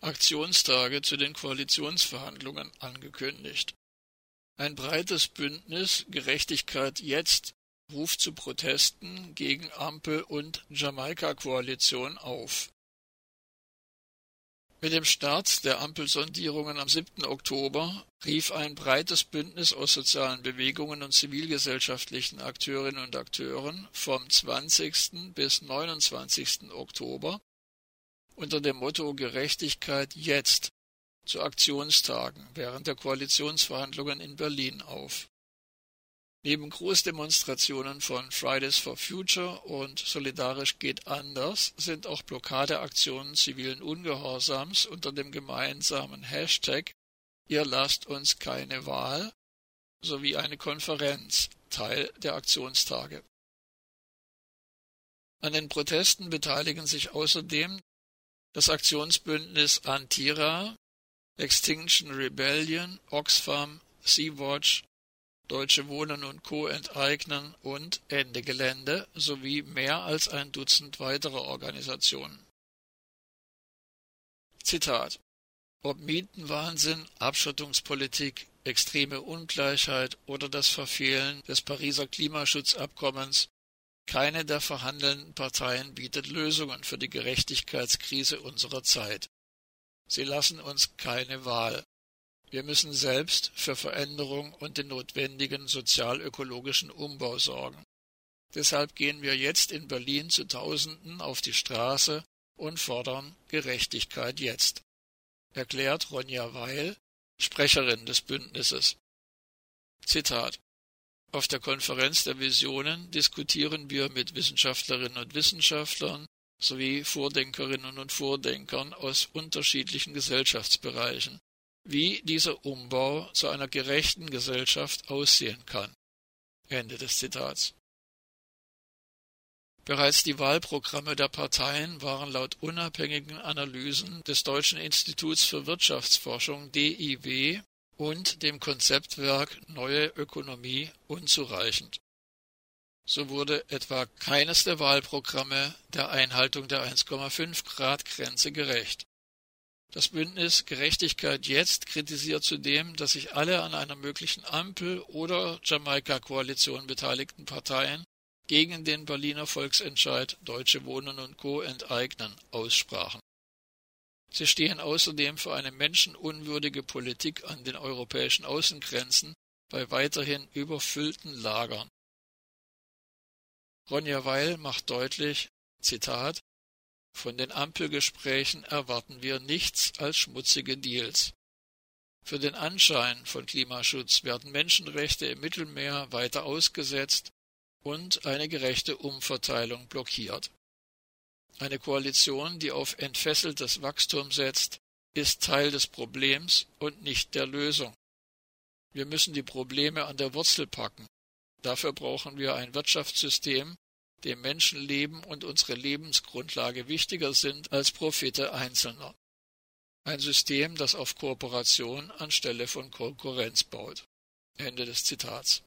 Aktionstage zu den Koalitionsverhandlungen angekündigt. Ein breites Bündnis Gerechtigkeit jetzt ruft zu Protesten gegen Ampel und Jamaika-Koalition auf. Mit dem Start der Ampelsondierungen am 7. Oktober rief ein breites Bündnis aus sozialen Bewegungen und zivilgesellschaftlichen Akteurinnen und Akteuren vom 20. bis 29. Oktober unter dem Motto Gerechtigkeit jetzt zu Aktionstagen während der Koalitionsverhandlungen in Berlin auf. Neben Großdemonstrationen von Fridays for Future und Solidarisch geht anders sind auch Blockadeaktionen zivilen Ungehorsams unter dem gemeinsamen Hashtag Ihr lasst uns keine Wahl sowie eine Konferenz Teil der Aktionstage. An den Protesten beteiligen sich außerdem das Aktionsbündnis Antira, Extinction Rebellion, Oxfam, Sea-Watch, Deutsche Wohnen und Co. enteignen und Ende Gelände sowie mehr als ein Dutzend weitere Organisationen. Zitat Ob Mietenwahnsinn, Abschottungspolitik, extreme Ungleichheit oder das Verfehlen des Pariser Klimaschutzabkommens, keine der verhandelnden Parteien bietet Lösungen für die Gerechtigkeitskrise unserer Zeit. Sie lassen uns keine Wahl. Wir müssen selbst für Veränderung und den notwendigen sozialökologischen Umbau sorgen. Deshalb gehen wir jetzt in Berlin zu Tausenden auf die Straße und fordern Gerechtigkeit jetzt, erklärt Ronja Weil, Sprecherin des Bündnisses. Zitat Auf der Konferenz der Visionen diskutieren wir mit Wissenschaftlerinnen und Wissenschaftlern sowie Vordenkerinnen und Vordenkern aus unterschiedlichen Gesellschaftsbereichen wie dieser Umbau zu einer gerechten Gesellschaft aussehen kann. Ende des Zitats. Bereits die Wahlprogramme der Parteien waren laut unabhängigen Analysen des Deutschen Instituts für Wirtschaftsforschung DIW und dem Konzeptwerk Neue Ökonomie unzureichend. So wurde etwa keines der Wahlprogramme der Einhaltung der 1,5 Grad Grenze gerecht. Das Bündnis Gerechtigkeit jetzt kritisiert zudem, dass sich alle an einer möglichen Ampel- oder Jamaika-Koalition beteiligten Parteien gegen den Berliner Volksentscheid Deutsche Wohnen und Co. enteignen aussprachen. Sie stehen außerdem für eine menschenunwürdige Politik an den europäischen Außengrenzen bei weiterhin überfüllten Lagern. Ronja Weil macht deutlich, Zitat, von den Ampelgesprächen erwarten wir nichts als schmutzige Deals. Für den Anschein von Klimaschutz werden Menschenrechte im Mittelmeer weiter ausgesetzt und eine gerechte Umverteilung blockiert. Eine Koalition, die auf entfesseltes Wachstum setzt, ist Teil des Problems und nicht der Lösung. Wir müssen die Probleme an der Wurzel packen. Dafür brauchen wir ein Wirtschaftssystem, dem Menschenleben und unsere Lebensgrundlage wichtiger sind als Profite Einzelner. Ein System, das auf Kooperation anstelle von Konkurrenz baut. Ende des Zitats.